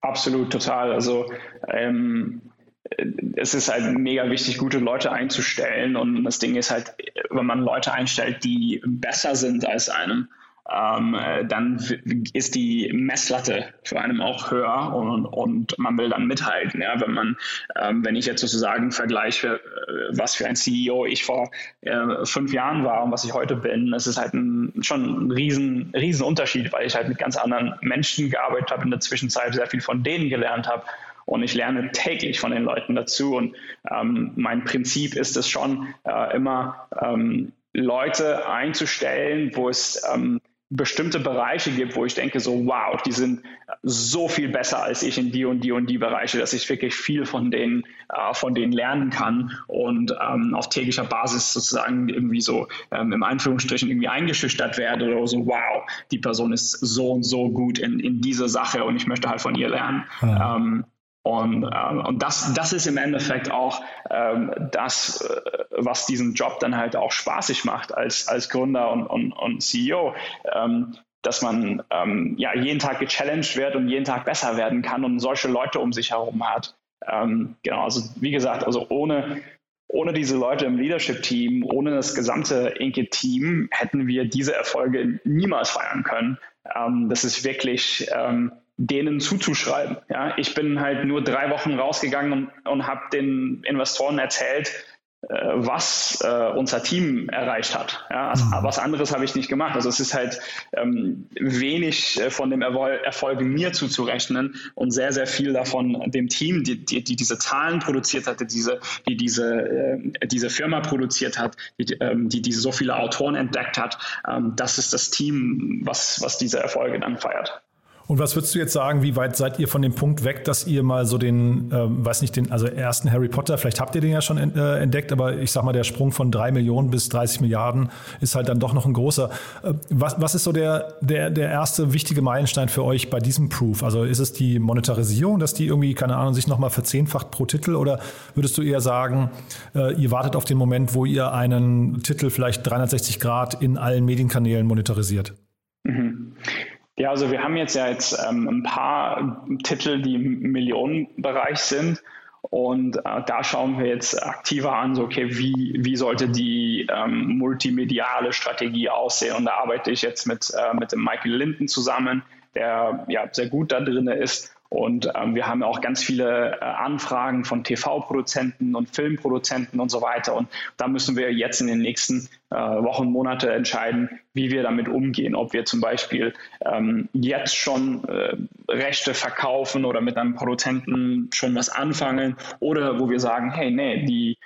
Absolut, total. Also ähm, es ist halt mega wichtig, gute Leute einzustellen. Und das Ding ist halt, wenn man Leute einstellt, die besser sind als einem, ähm, dann ist die Messlatte für einen auch höher und, und man will dann mithalten. Ja? Wenn man, ähm, wenn ich jetzt sozusagen vergleiche, äh, was für ein CEO ich vor äh, fünf Jahren war und was ich heute bin, es ist halt ein, schon ein riesen, riesen weil ich halt mit ganz anderen Menschen gearbeitet habe in der Zwischenzeit, sehr viel von denen gelernt habe und ich lerne täglich von den Leuten dazu. Und ähm, mein Prinzip ist es schon, äh, immer ähm, Leute einzustellen, wo es ähm, bestimmte Bereiche gibt, wo ich denke so, wow, die sind so viel besser als ich in die und die und die Bereiche, dass ich wirklich viel von denen, äh, von denen lernen kann und ähm, auf täglicher Basis sozusagen irgendwie so ähm, im Anführungsstrichen irgendwie eingeschüchtert werde oder so, wow, die Person ist so und so gut in, in dieser Sache und ich möchte halt von ihr lernen. Ja. Ähm, und, ähm, und das, das ist im Endeffekt auch ähm, das, äh, was diesen Job dann halt auch spaßig macht als, als Gründer und, und, und CEO. Ähm, dass man ähm, ja jeden Tag gechallenged wird und jeden Tag besser werden kann und solche Leute um sich herum hat. Ähm, genau, also wie gesagt, also ohne, ohne diese Leute im Leadership-Team, ohne das gesamte Inke-Team hätten wir diese Erfolge niemals feiern können. Ähm, das ist wirklich denen zuzuschreiben. Ja, ich bin halt nur drei Wochen rausgegangen und, und habe den Investoren erzählt, äh, was äh, unser Team erreicht hat. Ja, also, mhm. was anderes habe ich nicht gemacht. Also es ist halt ähm, wenig äh, von dem Erfolg, Erfolg mir zuzurechnen und sehr, sehr viel davon dem Team, die, die, die diese Zahlen produziert hatte, diese, die diese, äh, diese Firma produziert hat, die, ähm, die, die so viele Autoren entdeckt hat. Ähm, das ist das Team, was, was diese Erfolge dann feiert. Und was würdest du jetzt sagen, wie weit seid ihr von dem Punkt weg, dass ihr mal so den, ähm, weiß nicht, den, also ersten Harry Potter, vielleicht habt ihr den ja schon äh, entdeckt, aber ich sag mal, der Sprung von drei Millionen bis 30 Milliarden ist halt dann doch noch ein großer. Äh, was, was ist so der, der, der erste wichtige Meilenstein für euch bei diesem Proof? Also ist es die Monetarisierung, dass die irgendwie, keine Ahnung, sich nochmal verzehnfacht pro Titel oder würdest du eher sagen, äh, ihr wartet auf den Moment, wo ihr einen Titel vielleicht 360 Grad in allen Medienkanälen monetarisiert? Mhm. Ja, also wir haben jetzt ja jetzt ähm, ein paar Titel, die im Millionenbereich sind. Und äh, da schauen wir jetzt aktiver an, so okay, wie, wie sollte die ähm, multimediale Strategie aussehen? Und da arbeite ich jetzt mit, äh, mit dem Michael Linden zusammen, der ja sehr gut da drin ist und ähm, wir haben auch ganz viele äh, Anfragen von TV-Produzenten und Filmproduzenten und so weiter. Und da müssen wir jetzt in den nächsten äh, Wochen, Monate entscheiden, wie wir damit umgehen. Ob wir zum Beispiel ähm, jetzt schon äh, Rechte verkaufen oder mit einem Produzenten schon was anfangen oder wo wir sagen, hey, nee, die,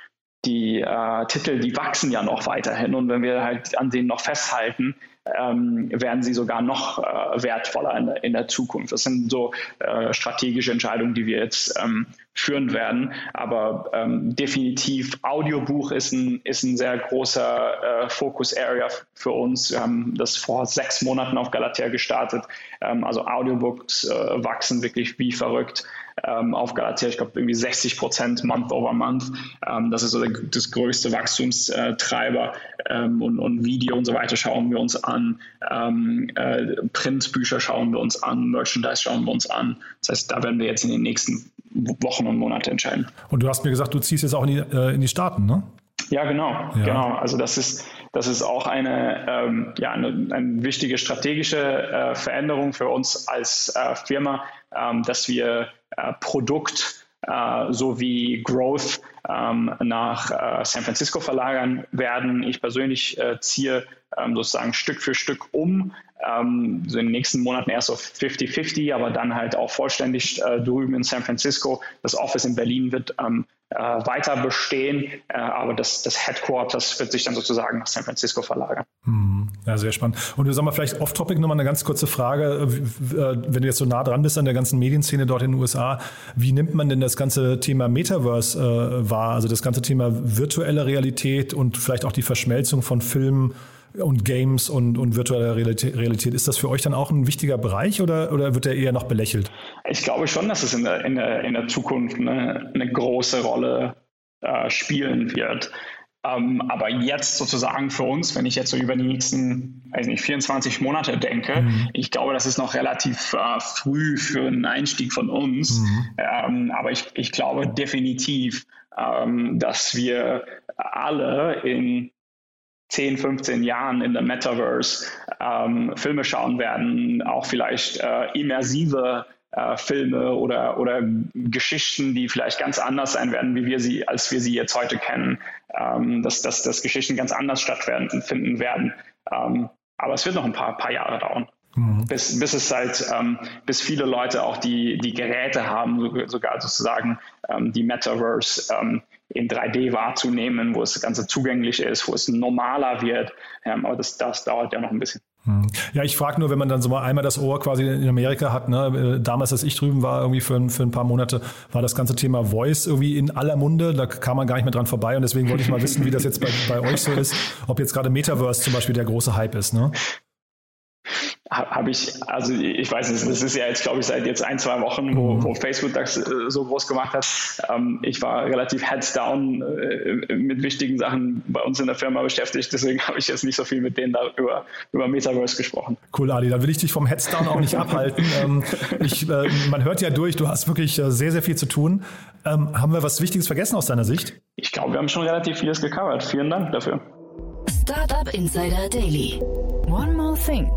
die äh, Titel, die wachsen ja noch weiterhin. Und wenn wir halt an denen noch festhalten, ähm, werden sie sogar noch äh, wertvoller in, in, der Zukunft. Das sind so äh, strategische Entscheidungen, die wir jetzt ähm, führen werden. Aber ähm, definitiv Audiobuch ist ein, ist ein sehr großer äh, Focus-Area für uns. Wir haben das vor sechs Monaten auf Galatea gestartet. Ähm, also Audiobooks äh, wachsen wirklich wie verrückt ähm, auf Galatea. Ich glaube, irgendwie 60 Prozent Month over Month. Ähm, das ist so der, das größte Wachstumstreiber. Ähm, und, und, Video und so weiter schauen wir uns an. Ähm, äh, Printbücher schauen wir uns an. Merchandise schauen wir uns an. Das heißt, da werden wir jetzt in den nächsten Wochen und Monaten entscheiden. Und du hast mir gesagt, du ziehst jetzt auch in die, äh, in die Staaten, ne? Ja, genau, ja. genau. Also das ist, das ist auch eine, ähm, ja, eine, eine, wichtige strategische äh, Veränderung für uns als äh, Firma, ähm, dass wir äh, Produkt äh, sowie Growth ähm, nach äh, San Francisco verlagern werden. Ich persönlich äh, ziehe ähm, sozusagen Stück für Stück um, ähm, so in den nächsten Monaten erst auf 50-50, aber dann halt auch vollständig äh, drüben in San Francisco. Das Office in Berlin wird ähm, äh, weiter bestehen, äh, aber das, das Headquarters wird sich dann sozusagen nach San Francisco verlagern. Hm, ja, sehr spannend. Und du sag mal vielleicht off-topic nochmal eine ganz kurze Frage. Äh, wenn du jetzt so nah dran bist an der ganzen Medienszene dort in den USA, wie nimmt man denn das ganze Thema Metaverse äh, wahr? Also das ganze Thema virtuelle Realität und vielleicht auch die Verschmelzung von Filmen und Games und, und virtuelle Realität. Ist das für euch dann auch ein wichtiger Bereich oder, oder wird der eher noch belächelt? Ich glaube schon, dass es in der, in der, in der Zukunft eine, eine große Rolle äh, spielen wird. Ähm, aber jetzt sozusagen für uns, wenn ich jetzt so über die nächsten, weiß nicht, 24 Monate denke, mhm. ich glaube, das ist noch relativ äh, früh für einen Einstieg von uns. Mhm. Ähm, aber ich, ich glaube definitiv, ähm, dass wir alle in 10, 15 Jahren in der Metaverse ähm, Filme schauen werden, auch vielleicht äh, immersive äh, Filme oder, oder Geschichten, die vielleicht ganz anders sein werden, wie wir sie, als wir sie jetzt heute kennen, ähm, dass, dass, dass Geschichten ganz anders stattfinden werden. Ähm, aber es wird noch ein paar, paar Jahre dauern. Mhm. Bis, bis es halt, ähm, bis viele Leute auch die, die Geräte haben, sogar sozusagen ähm, die Metaverse ähm, in 3D wahrzunehmen, wo es das Ganze zugänglich ist, wo es normaler wird. Ähm, aber das, das dauert ja noch ein bisschen. Hm. Ja, ich frage nur, wenn man dann so mal einmal das Ohr quasi in Amerika hat, ne? Äh, damals, als ich drüben war, irgendwie für, für ein paar Monate, war das ganze Thema Voice irgendwie in aller Munde, da kam man gar nicht mehr dran vorbei und deswegen wollte ich mal wissen, wie das jetzt bei, bei euch so ist, ob jetzt gerade Metaverse zum Beispiel der große Hype ist, ne? Habe ich, also ich weiß nicht, das ist ja jetzt, glaube ich, seit jetzt ein, zwei Wochen, wo, mhm. wo Facebook das äh, so groß gemacht hat. Ähm, ich war relativ heads down äh, mit wichtigen Sachen bei uns in der Firma beschäftigt, deswegen habe ich jetzt nicht so viel mit denen da über, über Metaverse gesprochen. Cool, Adi, dann will ich dich vom heads down auch nicht abhalten. Ähm, ich, äh, man hört ja durch, du hast wirklich äh, sehr, sehr viel zu tun. Ähm, haben wir was Wichtiges vergessen aus deiner Sicht? Ich glaube, wir haben schon relativ vieles gecovert. Vielen Dank dafür. Startup Insider Daily. One more thing.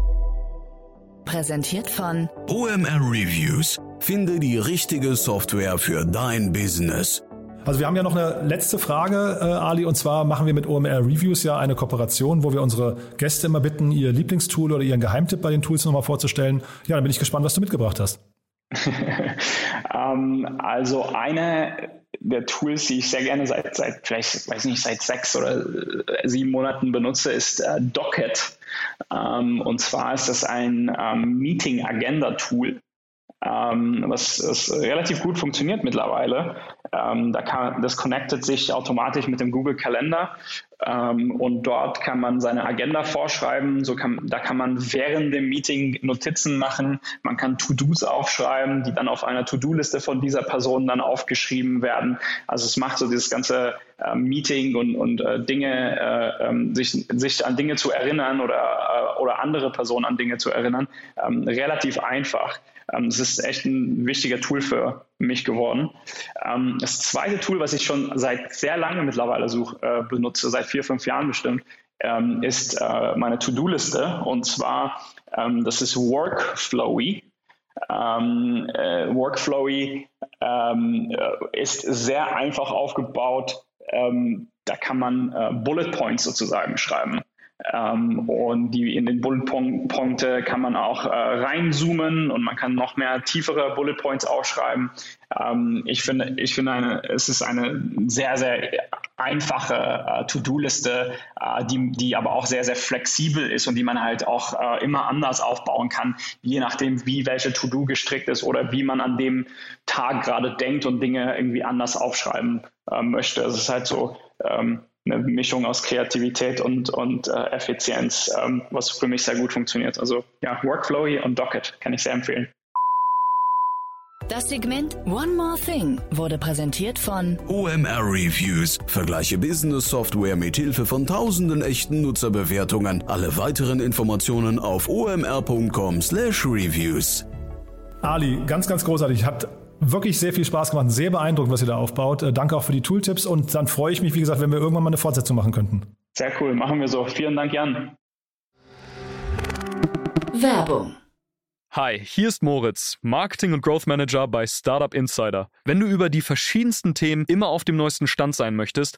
Präsentiert von OMR Reviews. Finde die richtige Software für dein Business. Also wir haben ja noch eine letzte Frage, äh, Ali, und zwar machen wir mit OMR Reviews ja eine Kooperation, wo wir unsere Gäste immer bitten, ihr Lieblingstool oder ihren Geheimtipp bei den Tools nochmal vorzustellen. Ja, dann bin ich gespannt, was du mitgebracht hast. ähm, also eine der Tools, die ich sehr gerne seit, seit vielleicht, weiß nicht, seit sechs oder äh, sieben Monaten benutze, ist äh, Docket. Ähm, und zwar ist das ein ähm, Meeting-Agenda-Tool ähm, was, was, relativ gut funktioniert mittlerweile. Ähm, da kann, das connectet sich automatisch mit dem Google Kalender ähm, und dort kann man seine Agenda vorschreiben. So kann, da kann man während dem Meeting Notizen machen. Man kann To-Dos aufschreiben, die dann auf einer To-Do-Liste von dieser Person dann aufgeschrieben werden. Also es macht so dieses ganze äh, Meeting und, und äh, Dinge, äh, ähm, sich, sich an Dinge zu erinnern oder, äh, oder andere Personen an Dinge zu erinnern, ähm, relativ einfach. Ähm, das ist echt ein wichtiger Tool für mich geworden. Ähm, das zweite Tool, was ich schon seit sehr lange mittlerweile such, äh, benutze, seit vier, fünf Jahren bestimmt, ähm, ist äh, meine To-Do-Liste. Und zwar, das ist Workflowy. Ähm, äh, Workflowy ähm, ist sehr einfach aufgebaut. Ähm, da kann man äh, Bullet Points sozusagen schreiben. Ähm, und die in den Bullet Punkte kann man auch äh, reinzoomen und man kann noch mehr tiefere Bullet Points aufschreiben. Ähm, ich finde, ich finde eine, es ist eine sehr, sehr einfache äh, To-Do-Liste, äh, die, die aber auch sehr, sehr flexibel ist und die man halt auch äh, immer anders aufbauen kann, je nachdem, wie welche To-Do gestrickt ist oder wie man an dem Tag gerade denkt und Dinge irgendwie anders aufschreiben äh, möchte. Es ist halt so, ähm, eine Mischung aus Kreativität und, und äh, Effizienz, ähm, was für mich sehr gut funktioniert. Also ja, Workflowy und Docket kann ich sehr empfehlen. Das Segment One More Thing wurde präsentiert von OMR Reviews. Vergleiche Business Software mit Hilfe von tausenden echten Nutzerbewertungen. Alle weiteren Informationen auf omr.com/reviews. Ali, ganz, ganz großartig. Hat wirklich sehr viel Spaß gemacht. Sehr beeindruckend, was ihr da aufbaut. Äh, danke auch für die Tooltips und dann freue ich mich, wie gesagt, wenn wir irgendwann mal eine Fortsetzung machen könnten. Sehr cool, machen wir so. Vielen Dank, Jan. Werbung Hi, hier ist Moritz, Marketing und Growth Manager bei Startup Insider. Wenn du über die verschiedensten Themen immer auf dem neuesten Stand sein möchtest,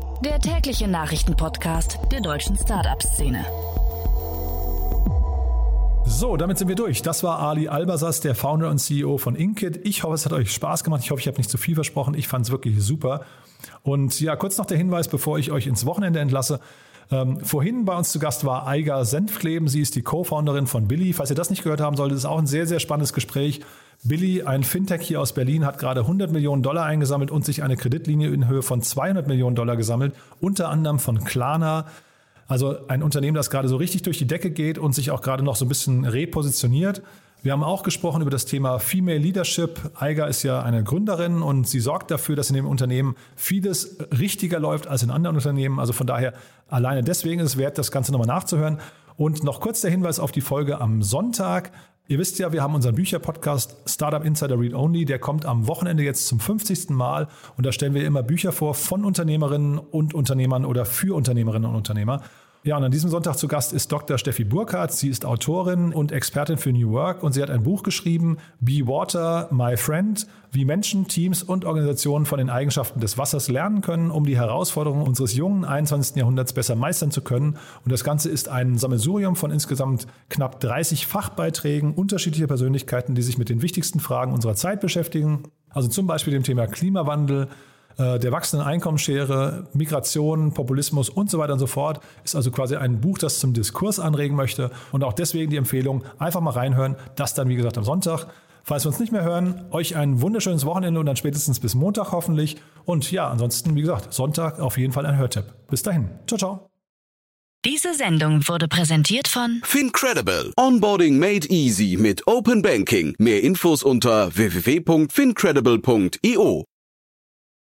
der tägliche Nachrichtenpodcast der deutschen Startup-Szene. So, damit sind wir durch. Das war Ali Albasas, der Founder und CEO von Inkit. Ich hoffe, es hat euch Spaß gemacht. Ich hoffe, ich habe nicht zu viel versprochen. Ich fand es wirklich super. Und ja, kurz noch der Hinweis, bevor ich euch ins Wochenende entlasse. Ähm, vorhin bei uns zu Gast war Eiger Senfkleben. Sie ist die Co-Founderin von Billy. Falls ihr das nicht gehört haben solltet, ist auch ein sehr, sehr spannendes Gespräch. Billy, ein Fintech hier aus Berlin, hat gerade 100 Millionen Dollar eingesammelt und sich eine Kreditlinie in Höhe von 200 Millionen Dollar gesammelt, unter anderem von Klarna. Also ein Unternehmen, das gerade so richtig durch die Decke geht und sich auch gerade noch so ein bisschen repositioniert. Wir haben auch gesprochen über das Thema Female Leadership. Eiger ist ja eine Gründerin und sie sorgt dafür, dass in dem Unternehmen vieles richtiger läuft als in anderen Unternehmen. Also von daher alleine deswegen ist es wert, das Ganze nochmal nachzuhören. Und noch kurz der Hinweis auf die Folge am Sonntag. Ihr wisst ja, wir haben unseren Bücherpodcast Startup Insider Read Only. Der kommt am Wochenende jetzt zum 50. Mal. Und da stellen wir immer Bücher vor von Unternehmerinnen und Unternehmern oder für Unternehmerinnen und Unternehmer. Ja, und an diesem Sonntag zu Gast ist Dr. Steffi Burkhardt. Sie ist Autorin und Expertin für New Work und sie hat ein Buch geschrieben, Be Water, My Friend, wie Menschen, Teams und Organisationen von den Eigenschaften des Wassers lernen können, um die Herausforderungen unseres jungen 21. Jahrhunderts besser meistern zu können. Und das Ganze ist ein Sammelsurium von insgesamt knapp 30 Fachbeiträgen unterschiedlicher Persönlichkeiten, die sich mit den wichtigsten Fragen unserer Zeit beschäftigen. Also zum Beispiel dem Thema Klimawandel, der wachsenden Einkommensschere, Migration, Populismus und so weiter und so fort. Ist also quasi ein Buch, das zum Diskurs anregen möchte. Und auch deswegen die Empfehlung, einfach mal reinhören. Das dann, wie gesagt, am Sonntag. Falls wir uns nicht mehr hören, euch ein wunderschönes Wochenende und dann spätestens bis Montag hoffentlich. Und ja, ansonsten, wie gesagt, Sonntag auf jeden Fall ein Hörtipp. Bis dahin. Ciao, ciao. Diese Sendung wurde präsentiert von Fincredible. Onboarding made easy mit Open Banking. Mehr Infos unter www.fincredible.io.